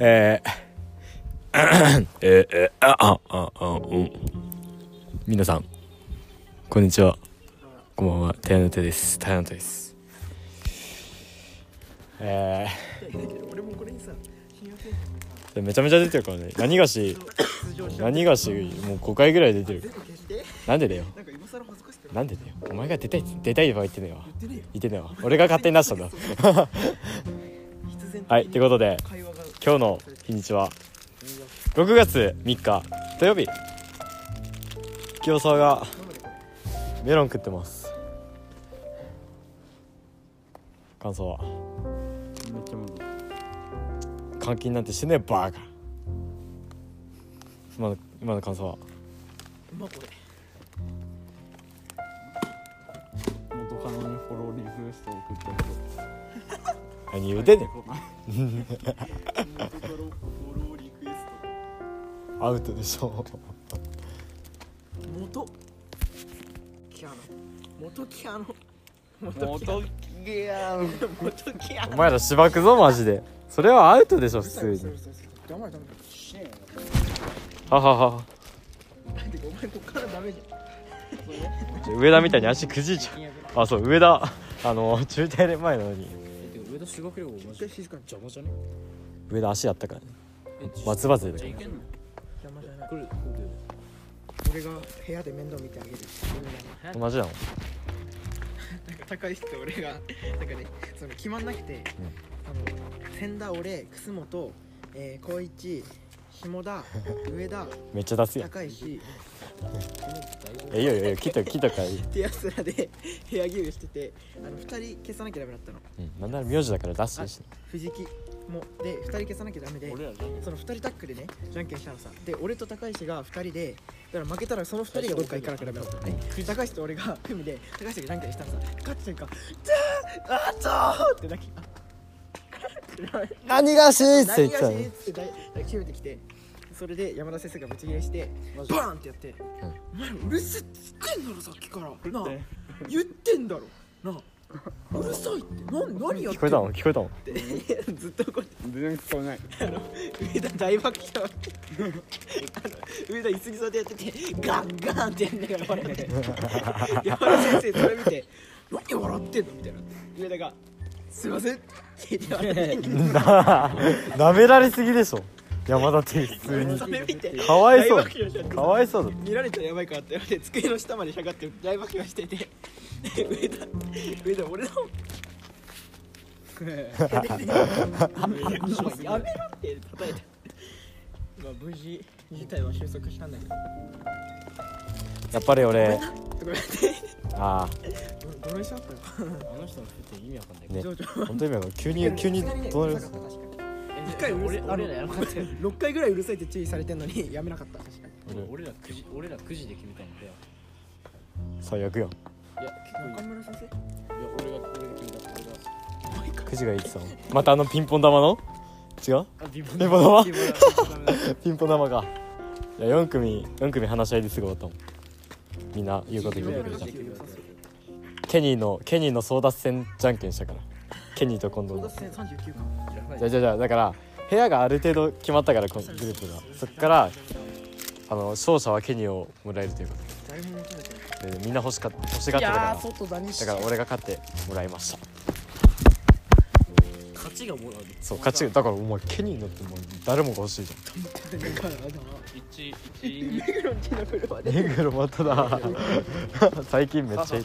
えー、えー、えー、あ、あ、あ、あ、うん。皆さん、こんにちは。こんばんは、タイの手です。タイの手です。えー、めちゃめちゃ出てるからね。何がし、何がし、もう5回ぐらい出てるなんでだよ。なんでだよ。お前が出たい、出たいとか言ってねえわ。言ってねえわ。俺が勝手に出したんだ。はい、ということで、今日の日にちは。6月3日土曜日。清沢がメロン食ってます。感想は？めっちゃむず監禁なんてしてねえバーカ今の今の感想は？まこれ。元カノにフォローリクエストを送ったけど何言うてんねん。アウトでしょ。ト元キアノ。元キアノ。元キアノゲアン元キアノお前らしばくぞマジで。それはアウトでしょ普通に。ははは。れてかお前こっからダメじ上田みたいに足くじいちゃう。あそう上田。あの中大連前なのに修学旅行マジ回静かに。邪魔じゃね？上田足やったからね。え松葉勢だから邪魔じゃない。来る来る俺が部屋で面倒見てあげる。同じなのなん。か 高石って俺がなんかねその決まんなくて、あの千田俺楠本えー、光一下田上田めっちゃ出すやん。高石えいいよいいよ切った切ったからいい、ってやつらで 部屋着をしててあの2人消さなきゃダメだったの。うん、なんなら名字だから出していいし。藤木も。で2人消さなきゃダメでその2人タッグでねじゃんけんしたのさ。で俺と高石が2人でだから負けたらその2人がどっか行かなきゃダメだったのね。高石と俺が組で高石がじゃんけんしたらさ勝った瞬間「じゃああっとー!」って泣き何がしいって言ってたの？っつって抱きしめてきてそれで山田先生がぶち切れしてバーンってやって「お前うるせえって言ってんだろさっきからなあ言ってんだろなあうるさいってな何やってんの聞こえたの？聞こえたの？ってずっと怒って全然聞こえないあの上田大爆笑あの？上田椅子に座ってやっててガンガンってやりながら笑って山田先生それ見て「何笑ってんの?」みたいな上田が「すいません」って言って笑ってなめられすぎでしょ。山田って普通に。それ見て。かわいそう。大爆笑しちゃってかわいそうだ。見られたらやばいからって言われて机の下までしゃがって大爆笑してて。で上田上田俺の。やめろって叩いて。まあ無事事態は収束したんだけど。やっぱり俺ごめんねあどどれしちゃったよ。あの人の服って意味わかんない。あね。情緒。本当に今急に 急にどうなる一回俺俺らやらなかったよ6回ぐらいうるさいって注意されてんのにやめなかった。確かに俺ら9時俺ら9時で決めたんだよ最悪やん。いや中村先生？いや俺が俺が決めた俺が。もう一回9時がいいってたのまたあのピンポン玉の？違う？ピンポン玉。ピンポン玉？か いや4組4組話し合いですごかったもんみんな言うこと聞いてくれた。ケニーのケニーの争奪戦じゃんけんしたからケニーと今度の争奪戦39かじゃあじゃあじゃあだから部屋がある程度決まったからこのグループがそっからあの勝者はケニーをもらえるということでみんな欲しか欲しがってたからだから俺が勝ってもらいました勝ちがもらうそう勝ちだからお前ケニーのってもう誰もが欲しいじ一一目黒んちの車ゃんで。目黒まただ。最近めっちゃいい。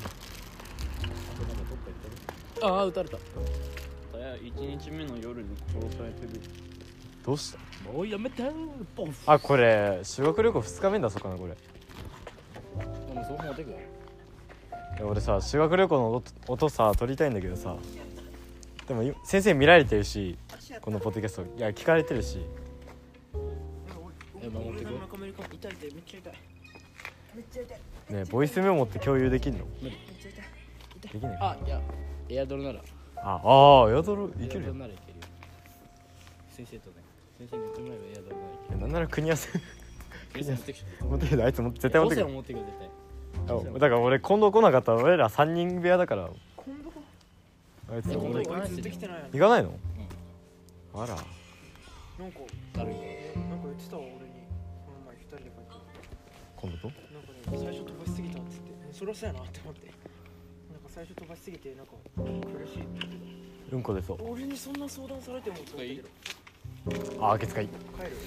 ああ撃たれた。一日目の夜に殺されてる。どうした？もうやめてポンあこれ修学旅行2日目だそうかなこれ。でもそう持ってくよいや俺さ修学旅行の音音さ撮りたいんだけどさでもい先生見られてるしこのポッドキャスト。いや聞かれてるし。え守ってくねボイスメモって共有できんの？できないあいやエアドルなら。あああやどるいけるよ。エアドルいけるよ。先生とね。先生に言ってもらえばエアドルならいける。なんなら国安。先生持ってきあいつも絶対持ってくる。持ってくよ絶対。あだから俺今度来なかったら俺ら3人部屋だからあいつ俺行かない行かないの？あら。なんかだるいえなんか言ってたわ俺に。この前二人で帰って今度と？なんかね最初飛ばしすぎたっつってうんそりゃそうやなって思って。なんか最初飛ばしすぎてなんか苦しい。って言ってうんこでそう。た俺にそんな相談されてもって思ったけど。ああケツかい。帰る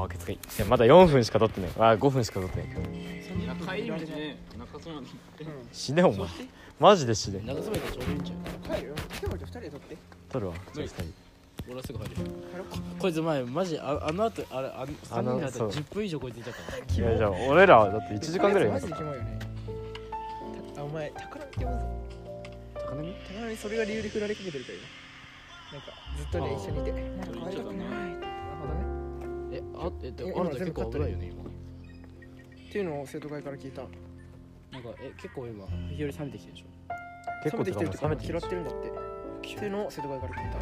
ああケツかいいやまだ4分しか撮ってない。あ5分しか撮ってないいや帰り道ね中洲まで行って。死ねお前。マジで死ね。長袖がちょうどいいんちゃう帰るよ竹本二人で撮って。撮るわ。じゃあ二人。俺はすぐ入る帰ろう。かこいつ前マジああの後あれあの3人でやったらそう。10分以上こいついたから。いやじゃあ俺らだって1時間ぐらい。マやジでキモいよね。たあお前宝見って呼ぶぞ。高波？宝見それが理由で振られかけてるから今。なんかずっとね一緒にいて。な。んか可愛くないあえっあなた結構危ないよね今。っていうのを生徒会から聞いた。なんかえ結構今日和冷めてきてるでしょ？結構冷めてきてるって冷めてきて拾ってるんだって。っていうのを生徒会から聞いた。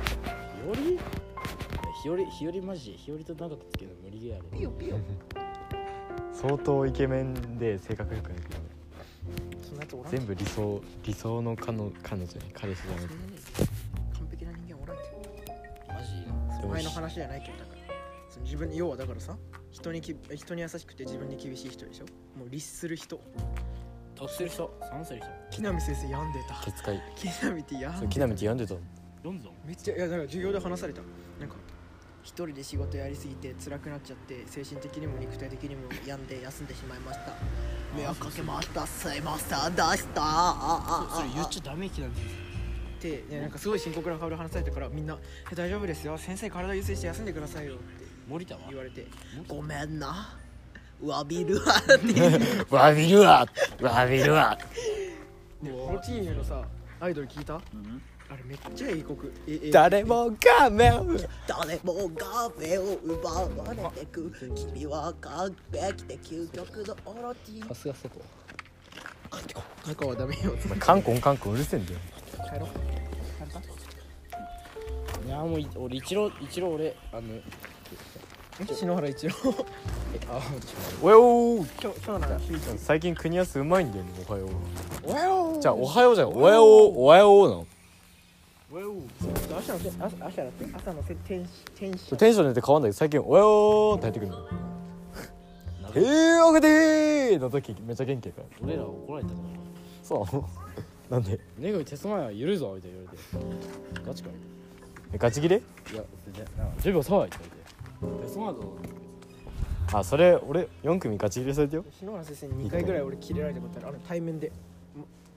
日和？日和日和マジ？日和と長くつけるの無理ゲーあれピヨピヨ。相当イケメンで性格良くないけど全部理想理想の彼女彼女に彼氏じゃなくてそんなね完璧な人間おらんってマジいいなでも前の話じゃないけどだから自分に要はだからさ人にき人に優しくて自分に厳しい人でしょ？もう律する人。達する人？賛成る人？木南先生病んでた。ケツかい。木南って病んでそう木南って病んでた。のどんどん？めっちゃいやだから授業で話された。なんか一人で仕事やりすぎて辛くなっちゃって精神的にも肉体的にも病んで休んでしまいました。迷惑かけました。すいません。でした？それ言っちゃダメ気なんですってねなんかすごい深刻な顔で話されたからみんなえ「大丈夫ですよ。先生体優先して休んでくださいよ」って森田は？言われて「ごめんな。詫びるわ」っ てわびるわ。わびるわ。ねプロチームのさアイドル聞いた、あれめっちゃいい曲。ええ誰も画面を誰もが目を奪われてく。君は完璧で究極のオロチさすが外中はダメよ。お前カンコンカンコンうるせえんだよ。帰ろうやもうい俺一郎一郎俺あのえ篠原一郎。えあおよー。今日今日なら最近国安うまいんだよねおはよ。うおはようじゃあおはようじゃんおはようおはようなの。朝のせ朝朝だって朝のせ天使天使。テンションによって変わんない。けど最近おはようって入ってくるの。よへえおけてーの時めっちゃ元気やから俺ら怒られたからそう。なんで？ネグ鉄前はゆるいぞみたいな言われて。ガチかみえガチギレ？たいや全然なんか10秒3って言われて鉄前だあそれ俺4組ガチギレされてよ。篠原先生に2回ぐらい俺キレられたことある。あの対面で。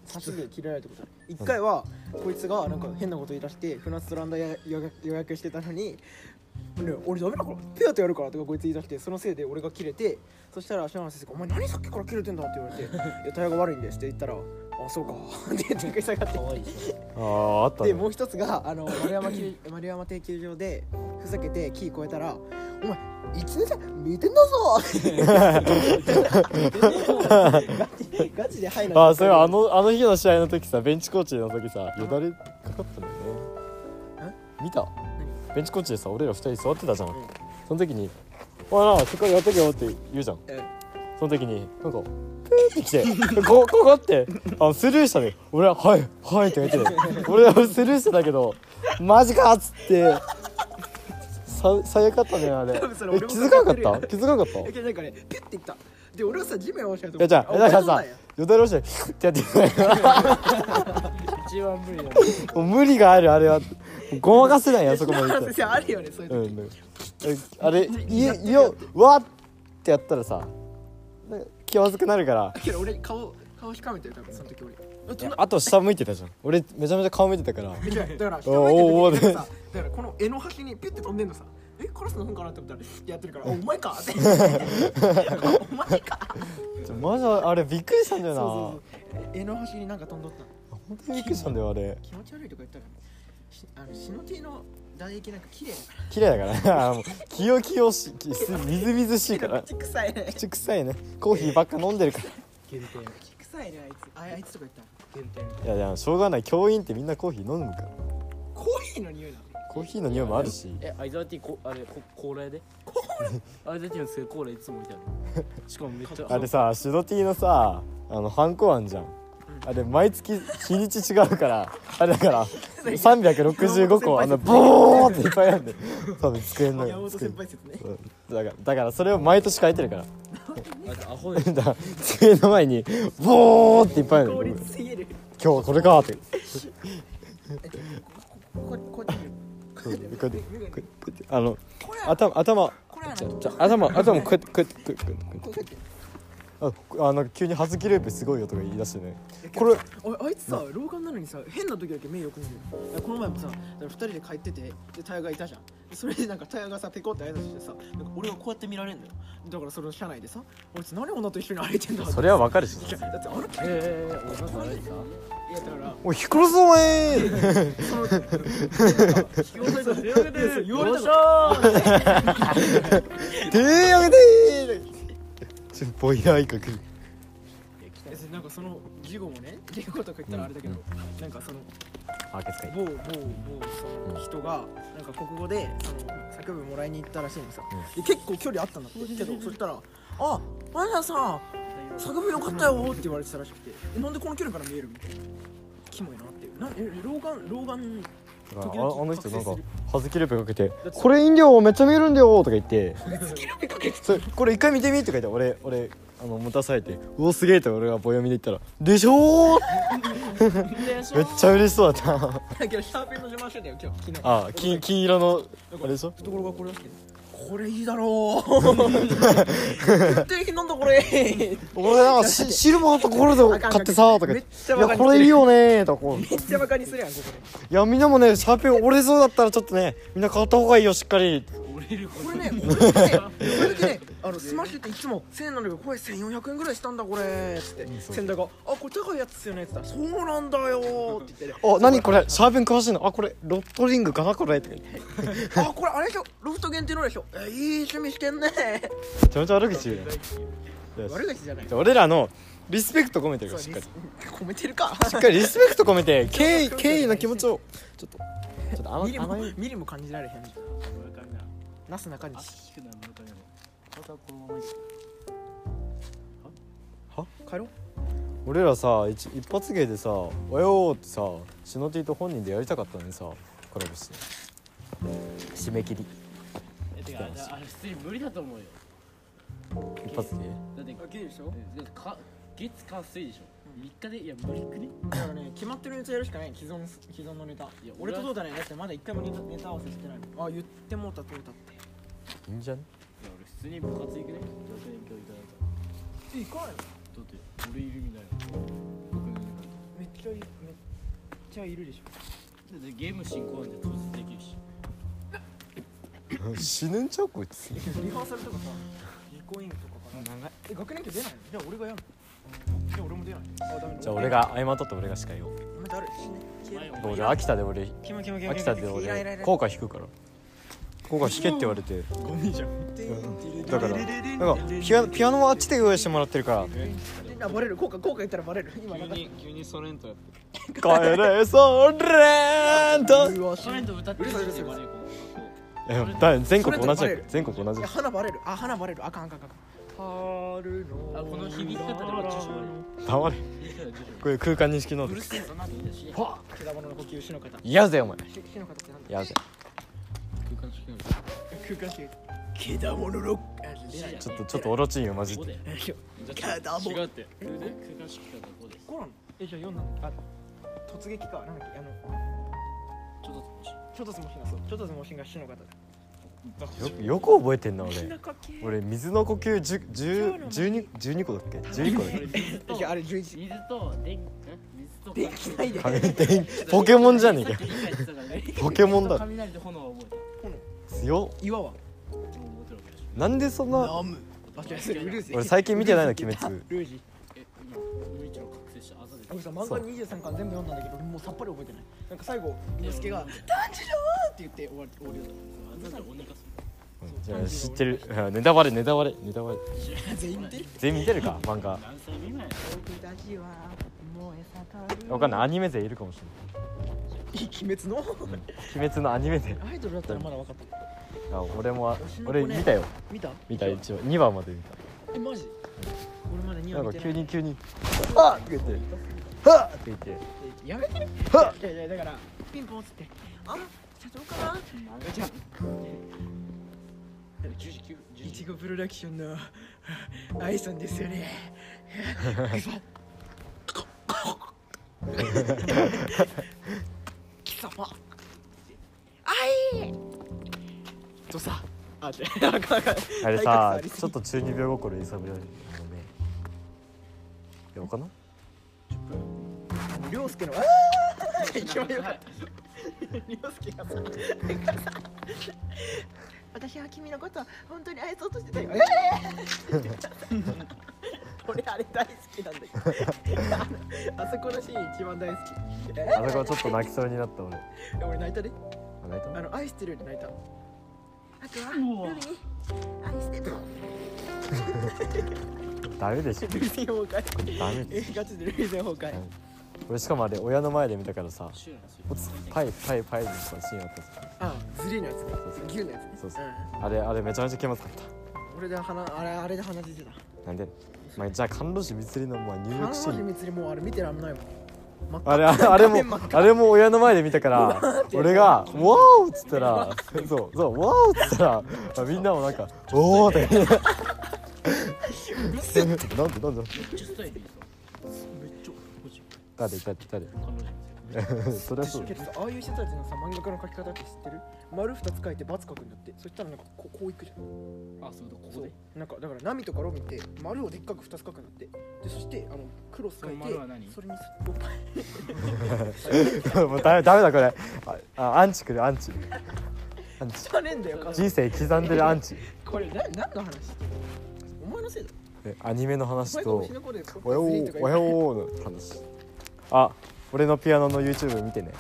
差しでキレられたことある。1回はこいつがなんか変なこと言い出して船津とランダや予約予約してたのに「ね、俺ダメだからペアとやるから」とかこいつ言い出してそのせいで俺がキレてそしたら篠原先生が「お前何さっきからキレてんだ?」って言われて「いやタイヤが悪いんです」って言ったら「あそうか」って言って食い下がってあああったね。でもう一つがあの丸山球 丸山定休場でふざけてキー超えたら「お前一年生見てんだぞ!」ガチガチで入らあそれあのあの日の試合の時さベンチコーチの時さよだれかかったんだよね。見た？ベンチコーチでさ俺ら二人座ってたじゃん、ん。その時に「おいなしっかりやっとけよ」って言うじゃん。えその時になんかプーって来てこ ここってあのスルーしたね俺は「はいはい」って言ってて俺はスルーしてたけど「マジか!」っつってさ最悪かったねあれ。え気づかなかった？気づかなかった？えけどなんかねピュッていった。で俺はさ地面を押したといやじゃあだからさよだれ押してってやって。一番無理だねもう無理があるあれは。ごまかせないやそこまで行った あるよねそういう時、うんえあれいいよわってやったらさ気まずくなるから。けど俺顔顔しかめてる多分その時俺。あと下向いてたじゃん。俺めちゃめちゃ顔向いてたから。え違うだから下向いてる時にさだからこの絵の端にピュッて飛んでんのさ。えカラスの本かなって思ったらやってるから「おお前か!」って「お前か!マジあれびっくりしたんだ」よな。そうそうその端になんか飛んどったの？本当にびっくりしたんだよあれ。気持ち悪いとか言ったらしあのシノティの唾液なんか綺麗だから。綺麗だから。あもう清々しきすみずみずしいから。口臭いね。口臭いね。コーヒーばっか飲んでるか限定口臭いね。あいつああいつとか言った限定ら。いやいやしょうがない教員ってみんなコーヒー飲むから。コーヒーの匂いなのコーヒーの匂いもあるし。えアイザーティーこあれこコーラやでアイザーティーのすげえコーラいつも置いてあるしかもめっちゃあれさシドティのさあのハンコあんじゃんあれ毎月日にち違うからあれだから 365個あのボーっていっぱいあるんで多分机の山本机先輩説ね。う。んだからだからそれを毎年書いてるから。だから机の前にボーっていっぱいある効んで今日はこれかって。こここうやってこうやってこうやってこうやってあの頭頭。頭頭こうやってこうやってこうやってこうやってああなんか急に葉月ループすごいよとか言い出してね。これおいあいつさ老眼なのにさ変な時だけ目よく見るのこの前もさ2人で帰っててでタヤがいたじゃん。でそれでなんかタヤがさペコって挨拶してさなんか俺はこうやって見られんのよ。だからその車内でさあいつ何女と一緒に歩いてんだそれはわかるし。だってあのいええ俺なんかあれさやだからおいひくろすお前その言われたの言われたの手やめてちょっとぼやいかくえなんかその事後もね事後とか言ったらあれだけど、なんかそのあけつかい某某某その人がなんか国語でその作文もらいに行ったらしいのさ、で結構距離あったんだってけどそしたら「あマリナさん作文よかったよ」って言われてたらしくてえなんでこの距離から見えるみたいなキモいなっていうなえ老眼老眼あの人なんか覚醒する。葉月ループかけて「これ飲料めっちゃ見えるんだよ」とか言って。これ一回見てみとか言って俺俺あの持たされて「うおすげえ」と俺が棒読みで言ったら「でしょー?」めっちゃ嬉しそうだった。あ金金色のあれでしょ？懐がこれだけ？これいいだろう。絶対なんだこれ。俺なんかし汁もあったこれで買ってさとかめっちゃバカにいやこれいいよねとか。こうめっちゃバカにするやんここで。いやみんなもねシャーペン折れそうだったらちょっとねみんな買った方がいいよしっかり折れるこれだけね、俺だけね、あのスマッシュっていつも1000円これ1400円ぐらいしたんだこれつって、千田が、あ、これ高いやつっすよねって言ったら、そうなんだよーって言って。ね、お何これシャーペン詳しいの？あこれロットリングかなこれ。とか言ってあ、これあれでしょ、ロフト限定のでしょ、え、いい趣味してんね。めちゃめちゃ悪口言うね。悪口じゃない。俺らのリスペクト込めてるそうからしっかり。褒めてるか。しっかりリスペクト込めて 敬意敬意の気持ちをちょっとちょっと甘いミリも感じられへん。ななすなかに足引くな村上もまたこのまま行く帰ろう。俺らさ一一発芸でさ「およ」ってさシノティと本人でやりたかったのにさコラボして。締め切り。えてかあれあれ普通に無理だと思うよ。一発芸？だってあ、いいでしょ？だってか月火水でしょ？3日で？いや無理くね？だからね、決まってるネタやるしかない、既存既存のネタ。いや俺と俺はどうだね、だってまだ一回もネタネタ合わせしてないの。あ、言ってもうた、通ったって。いいんじゃねいや俺普通に部活行くね学年教いただいたえ、行かないのだって俺いるみたいな学年めっちゃいめっちゃいるでしょだってゲーム進行なんて当日できるし死ぬんちゃうこいつリハーサルとかさ実行委員とかから長いえ学年長出ないのじゃあ俺がやるのじゃあ俺も出ないあダメだじゃあ俺が謝っとって俺が司会をお前誰死ね消えろ俺秋田で俺キモキモキモ秋田で俺効果弾くから効果弾けって言われて。ゴミじゃん。だからなんかピアピアノはあっちで用意してもらってるから。あバレる。効果効果言ったらバレる。今なんか急にソレントやって。帰れそれんとうわソレント歌ってる全国同じ。全国同じ。花バレる。あ花バレる。あかんあかんあかん。春のあこの響き方では女子バレる。黙れ。これ空間認識能力。うるせえぞなって言い出しけだものの呼吸しの方。嫌ぜお前。ししの方ってなんだ。嫌ぜ。空間式の空間系けだもののあ出ないちょっとちょっとオロチンよマジでけだも違うって。空間式だと5でこうなのえじゃあ4なのあ突撃かなんだっけあのちょっとちょっとつもしなそうちょっとつもしがしの方だよよく覚えて。んな俺中系俺水の呼吸12個だっけ11個だっけ水といやあれ11水と電水と電気ないでポケモンじゃねえかポケモンだ雷と炎を覚えて強っ岩は。なんでそんな俺最近見てないの鬼滅。ルージ。え今無一郎覚醒した。あざであのさ漫画23巻全部読んだんだけどもうさっぱり覚えてない。なんか最後猪之助が「いや炭治郎!」って言って終わり終わりだっあざで鬼化すじゃあ知ってる。あネタバレネタバレネタバレ。た全員見てる？全員見てるか漫画。る何歳未満や。僕たちは燃え盛る。わかんない。アニメ勢いるかもし鬼滅の。鬼滅のアニメ勢アイドルだったらまだ分かった。あ俺も俺見たよ。見た？見た一応。2話まで見えマジ？俺まだ2たなんか急に急にあっ！って言って。はっって言ってやめて。はっ！いやいやだからピンポンっつってあ社長かな？じゃあ。いちごプロダクションの愛さんですよね。貴様。あい。とさあってあれさちょっと中二病心揺さぶられるのね。いやわかな涼介の一番よかった涼介がさ私は君のことは本当に愛そうとしてたよ。えー。俺あれ大好きなんだけどあそこのシーン一番大好き。え？あそこちょっと泣きそうになった俺。ー俺泣いたで。あ泣いた？あの愛してるより泣いた。あとはルビ愛してるダメでしょ。ルビー崩壊。ダメでえガチでルビー崩壊。俺しかもあれ親の前で見たからさパイパイパイのシーンあったじあズリーのやつ。ね牛のやつね。そうそう。あれあれめちゃめちゃ気まずかっ俺で鼻あれあれで鼻出てたた。なんで？まあ、じゃあ甘露寺蜜里のまあ入浴シーン。もうあれ見てらんないもん。あれあれもあれも親の前で見たから俺が「ワーオ!」っつったらそう そう「ワーオ!」っつったらあみんなもなんか「おお!」って。なんでなんで？誰誰誰そりゃそうああいう人たちのさ漫画家の描き方って知ってる？丸二つ書いて×書くんだって。そしたらなんかこうこういくじゃん。あそうだここで。なんかだからナミとかロビンって丸をでっかく2つ書くんだって。でそしてあのクロス書いてその丸は何？それにおっぱいもうダメダメだこれ。ああアンチくるアンチ。アンチ。じゃねえんだよ人生刻んでるアンチ。これな何の話お前のせいだ。えアニメのお話としの子で「おやおーおやおー」の話。あ俺のピアノの YouTube 見てね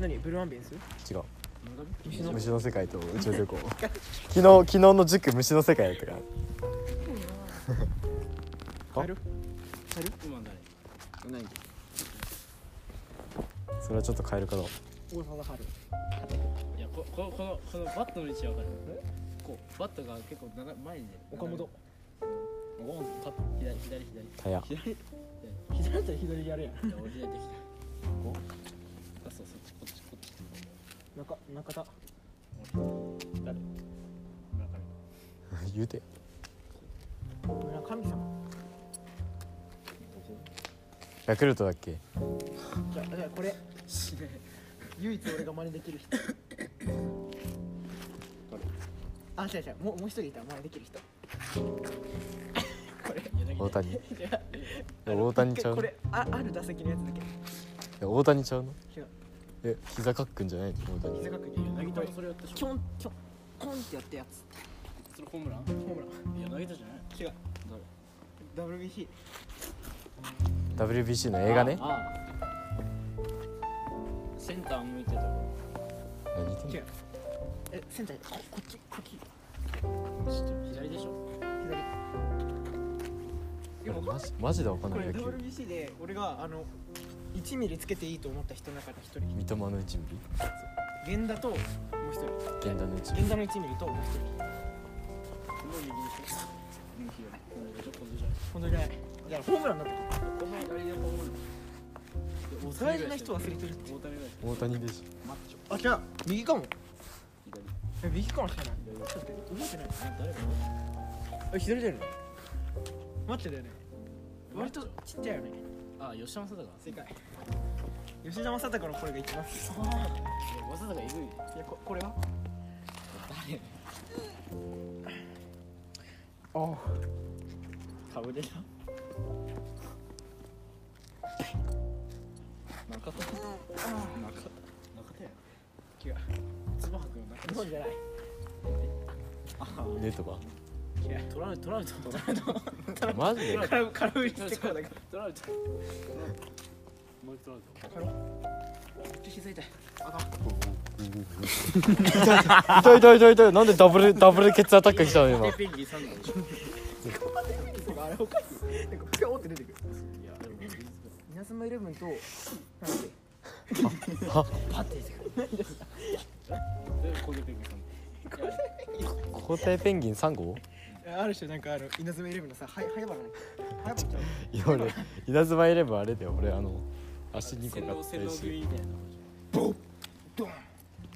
何ブルーアンビエンス？違う。虫の。虫の世界と宇宙旅行。昨日昨日の塾虫の世界やったから。カエルカエル今誰？何？それはちょっと変えるかな大沢春。いやここのこのこのバットの位置わかる。こうバットが結構長い前にね。岡本。ゴーンと左左左。タヤ。左？左だったら左やるや左できた こうあそうそっちこっちこっち中中田。誰？言うて。村神様。ヤクルトだっけ？じゃあじゃあこれ。唯一俺が真似できる人。あ違う違う。もうもう一人いた真似できる人。これ。大谷。大谷ちゃうこれあある打席のやつだけ。や大谷ちゃうの？違うえ膝かっくんじゃないの？大谷。膝角に柳田もそれやったでしょキョンキョンコンってやったやつ。それホームラン？ホームラン。いや柳田じゃない？違う。WBC WBC の映画ね。ああ。センター向いてた。こ何言ってんの？違う。えセンターここっちこっち。ちょっと左でしょ。左。でもマジマジでわかんこれない野球 WBC で俺があの1ミリつけていいと思った人の中で1人。三笘の1ミリ？源田ともう1人。源田の1ミ源田の1ミリともう1人。この右でしょ右左このじゃこのじゃ本当にないいやホームランだったこの左でホームラン大事な人忘れてるって大谷大谷でしマッチョあ違う右かも。左え右かもしれない。ちょっと待って覚えてない。え誰がえ左だよね。待ってだよね。割とちっちゃいよね。あ吉田正尚正解吉田正尚の声が一番好きいや正尚えぐいいやここれは？誰？ああ。顔でしょ中田？中田中田や。違う。つばくん中日本じゃない。ょネトバ違う。トラウトラウト。トラウト。マジで？空空振りしてこうだからトラウトもう一トラウトカロめっちゃ膝痛いあかん痛い痛い痛い痛いなんでダブルダブルケツアタックしたの今ペンギンさんなんでしょあれおかしいなんかピョーって出てくるいやでも稲妻イレブンとパッて出てくるでこれペペンギン3号ある人なんかあの稲妻イレブンのさは早原ね。早原ちゃう。いや俺稲妻イレブンあれだよ。俺あの足2個買ったしいみたいなドン。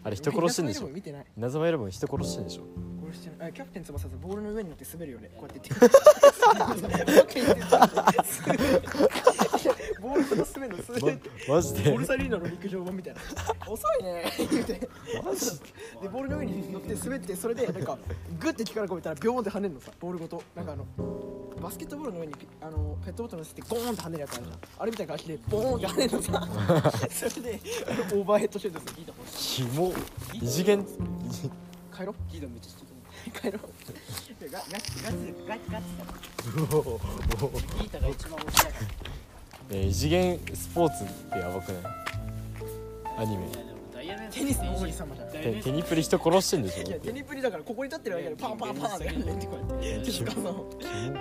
あれ人殺してんでしょ見てない稲妻イレブン人殺してんでしょ殺してないあキャプテン翼さボールの上に乗って滑るよね。こうやって言ってボールと滑るの滑って マジで。ボルサリーノの陸上版みたいな。遅いね。言うて。マジで。ボールの上に乗って滑ってそれでなんかグッて力込めたらビョーンって跳ねるのさボールごと。なんかあのバスケットボールの上にあのペットボトル乗せてゴーンって跳ねるやつあるじゃん。あれみたいな感じでボーンって跳ねるのさ。それでオーバーヘッドシュートする。キモ。異次元。帰ろギードめっちゃしてう。帰ろう。ガガチガチガチガチギー。タが一番面白いからえ異次元スポーツってやばくない？アニメ。テニスの王子様じゃんい。ダイヤテテニプリ人殺してんでしょ？やテニプリだからここに立ってる間にパンパンパンって。ってこうやって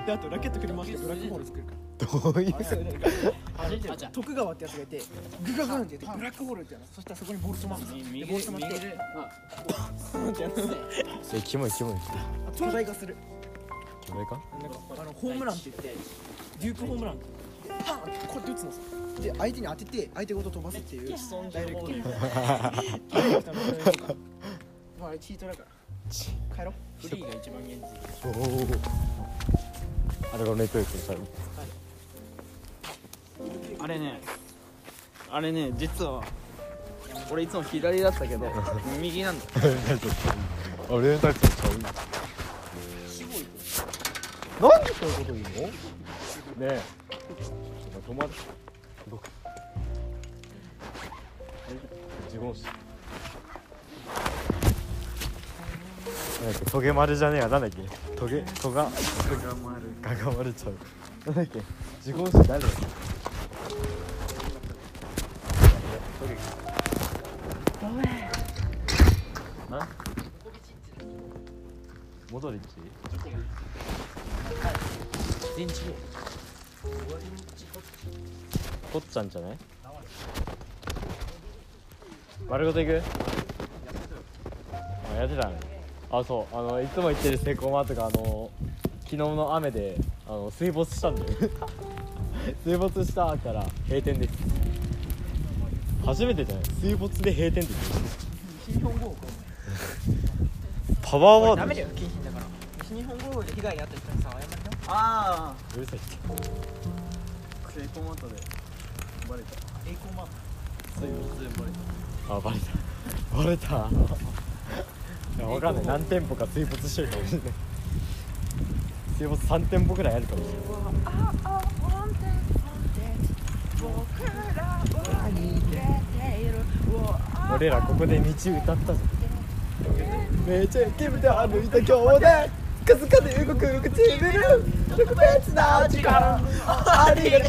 であとラケット振り回してブラックホール作るから。どういう徳川ってやつがいてグガグンって言ってブラックホールってやるの。そしたらそこにボール止まるボール止まって右であうんってやるのえキモいキモい巨大化するキモいかなんかあのホームランって言ってデュークホームランパンこうやって打つのさで相手に当てて相手ごと飛ばすっていうダイレクトダイレクトのまああれチートだから帰ろフリーが一番現実。おおあれがネットリックスさあれねあれね実は俺いつも左だったけど右なんだあれだけちゃうんだなんでそういうこと言うの？ねえ。止まる。どこ自言しなんだっけトゲ丸じゃねえや。なんだっけ。トゲトガ。トガ丸ガガ丸ちゃう。なんだっけ。自言詞誰な？モドリッチ？電池とっちゃんじゃない？丸ごといくあやってたね。あそう。あのいつも言ってるセコマとかあの昨日の雨であの水没したんだよ。水没したから閉店です。初めてじゃない？水没で閉店って西日本豪雨パワーワード。ダメだよ禁止だから。西日本豪雨で被害に遭った人にさ謝りなあうるさいコマトでバレた。栄光マンそういう全部バレた。あバレた。バレた。いやわかんない。何店舗か水没してるかもしれない。水没3店舗ぐらいあるかもしれない。俺らここで道歌ったぞ。めちゃイケメンで歩いた今日でかすかで動く唇特別な時間ありがとう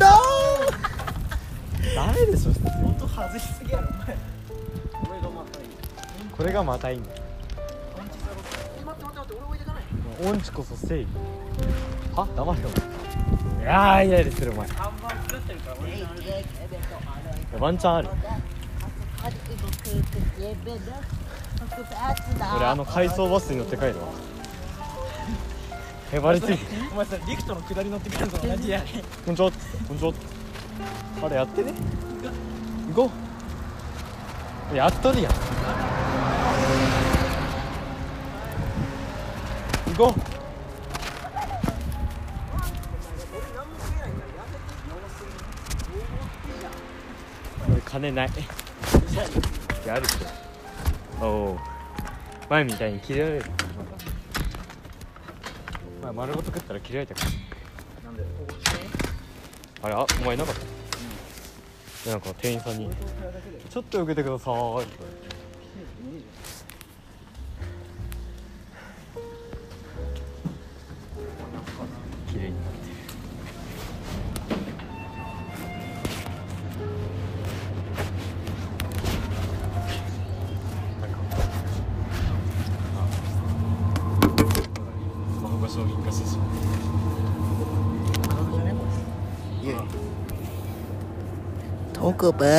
ダメでしょ本当外しすぎやろお前俺がまたいいこれがまたいいんだよ待って待って待って俺置いてかない音痴こそ正義は黙れよいやーイライラするお前看板作ってるから俺ワンチャンある俺あの回送バスに乗って帰るわ。へばりついて。お前さリフトの下り乗ってくるのと同じや。ねこんにちはこんにちはあれやってね。行こう。やっとるやん。行こう。俺金ない。やるっておお前みたいに切れられる前丸ごと食ったら切れられたから。なんで？あれ？あお前いなかった、でなんか店員さんに「ちょっと受けてください」って綺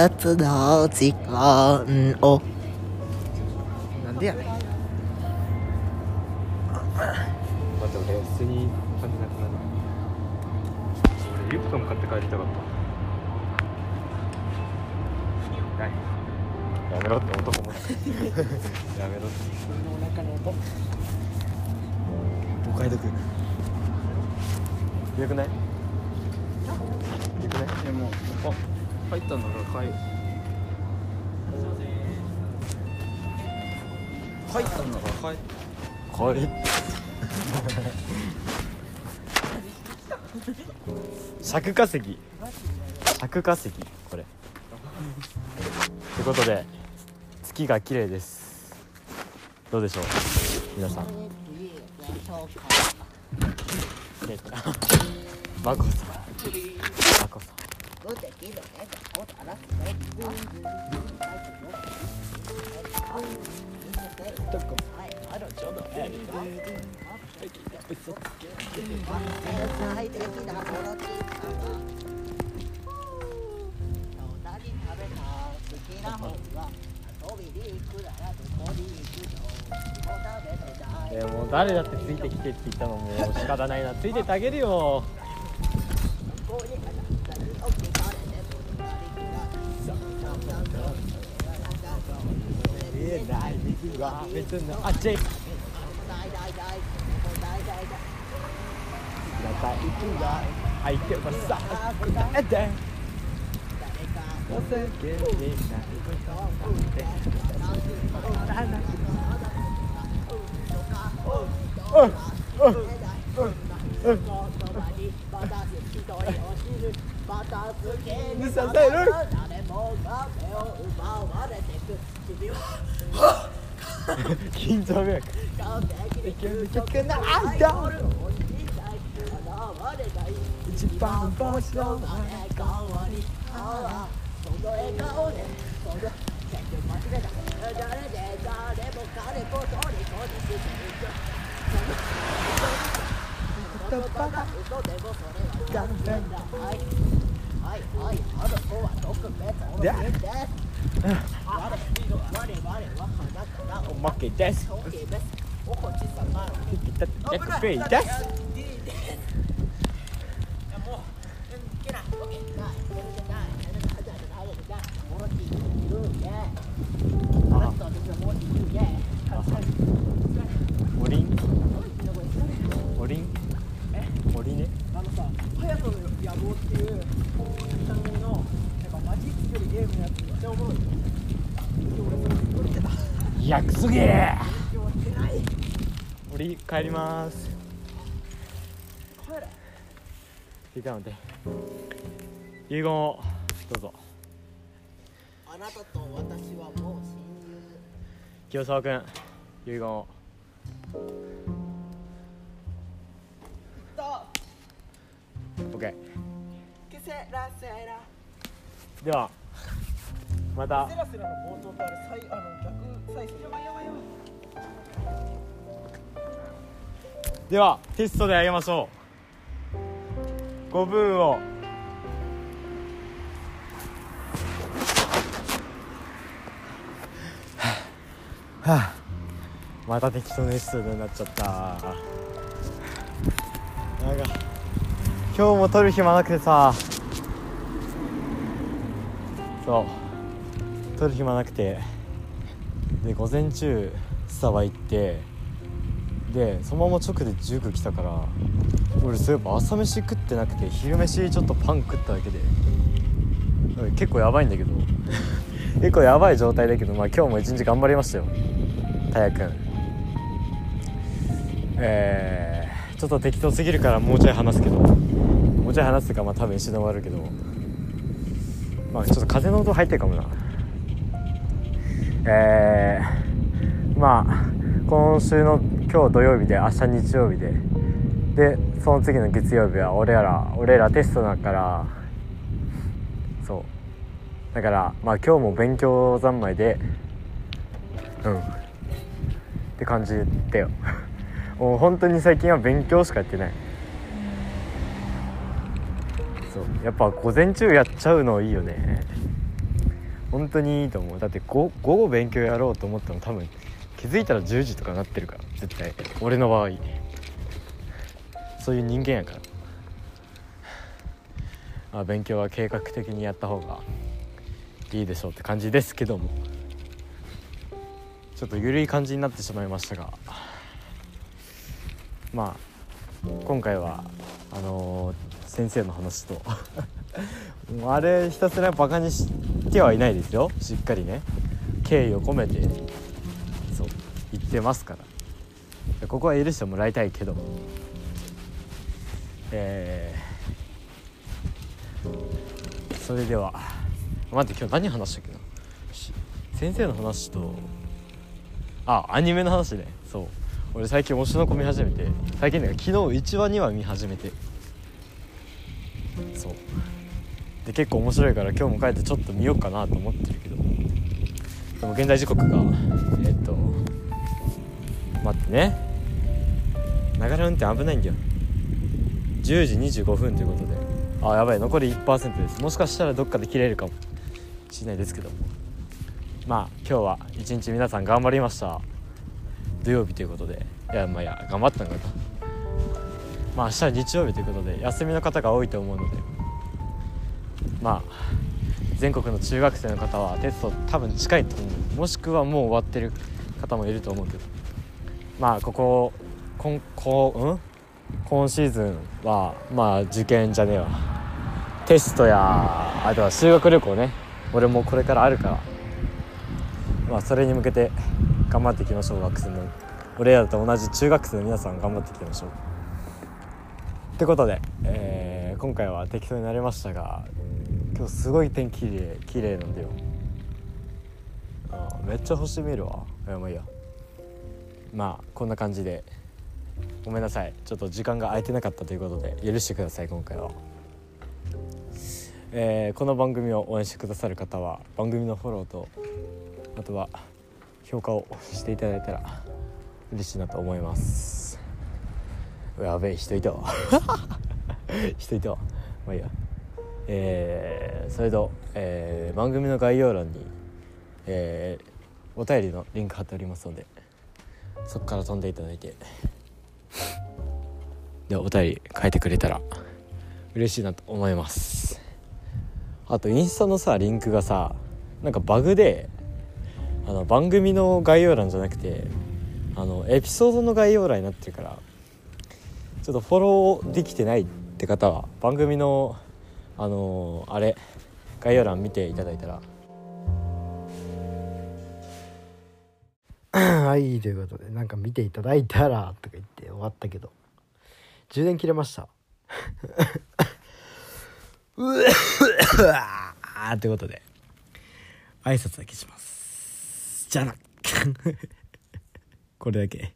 特別な時間を。なんでやねん。待って俺手に金なくなる。俺リプトン買って帰りたかった。はい。やめろって男も。やめろって。お腹の音お買い得よくない？よくない？えもうあ入ったんだから買えよ入ったんだから買え。これ尺化石尺化石これ。ということで月が綺麗です。どうでしょう？皆さん。えっと マコさんもう誰だってついてきてって言ったのもう仕方ないな。ついてってあげるよ。あっちい相手はさあで見させる緊張が曲なあだ一番星のおまけですペイですおいやくすげえ。今日ってないおり帰ります。帰れいいかので。遺言をどうぞ。あなたと私はもう親清沢君遺言を。と OK ケセラセラではまた。セラセラの冒頭とあれ再あの逆再生やばいやばいではテストであげましょう。5分を。はあ。また適当なエピソードになっちゃった。なんか今日も撮る暇なくてさ。そう。撮る暇なくて。で午前中スタバ行ってでそのまま直で塾来たから俺そういえば朝飯食ってなくて昼飯ちょっとパン食っただけでうん結構やばいんだけど 結構やばい状態だけどまあ今日も一日頑張りましたよ。たやくん。えー、ちょっと適当すぎるからもうちょい話すけどもうちょい話すとかまあ多分一緒で終わるけどまあちょっと風の音入ってるかもなえー、まあ今週の今日土曜日で明日日曜日ででその次の月曜日は俺ら俺らテストだからそう。だからまあ今日も勉強三昧でうん。って感じだよ。もう本当に最近は勉強しかやってない。そう。やっぱ午前中やっちゃうのいいよね。本当にいいと思う。だって午後勉強やろうと思っても多分気づいたら10時とかなってるから絶対俺の場合。そういう人間やから。あ勉強は計画的にやった方がいいでしょうって感じですけども。ちょっと緩い感じになってしまいましたが。まあ今回はあのー先生の話と あれひたすらバカにしてはいないですよ。しっかりね。敬意を込めて。そう。言ってますから。ここは許してもらいたいけど。えー。それでは。待って今日何話したっけな？先生の話と。あアニメの話ね。そう。俺最近推しの子見始めて。最近ね昨日1話2話見始めて。で結構面白いから今日も帰ってちょっと見ようかなと思ってるけど。でも現在時刻がえっと待ってね。ながら運転危ないんだよ。10時25分ということで。あやばい。残り1%です。もしかしたらどっかで切れるかも。しれないですけど。まあ今日は一日皆さん頑張りました。土曜日ということで。いやまあいや頑張ったのか。とまあ明日は日曜日ということで休みの方が多いと思うので。まあ全国の中学生の方はテスト多分近いと思うもしくはもう終わってる方もいると思うけどまあここ今こうん今シーズンはまあ受験じゃねえわ。テストやあとは修学旅行ね。俺もこれからあるから。まあそれに向けて頑張っていきましょう学生の。俺らと同じ中学生の皆さん頑張っていきましょうってことで、えー今回は適当になりましたが今日すごい天気綺麗綺麗なんだよ。あーめっちゃ星見るわ。いやまあいいや。まあこんな感じで。ごめんなさい。ちょっと時間が空いてなかったということで許してください今回は、えーこの番組を応援してくださる方は番組のフォローとあとは評価をしていただいたら嬉しいなと思います。やべえ人いたわ。人いたわ。まあいいや。えーそれと、えー番組の概要欄に、えーお便りのリンク貼っておりますのでそこから飛んでいただいてでお便り書いてくれたら嬉しいなと思います。あとインスタのさリンクがさなんかバグであの番組の概要欄じゃなくてあのエピソードの概要欄になってるからちょっとフォローできてないって方は番組のあのーあれ概要欄見ていただいたら。はいということでなんか見ていただいたらとか言って終わったけど。充電切れました。うわーということで挨拶だけします。じゃあな。これだけ。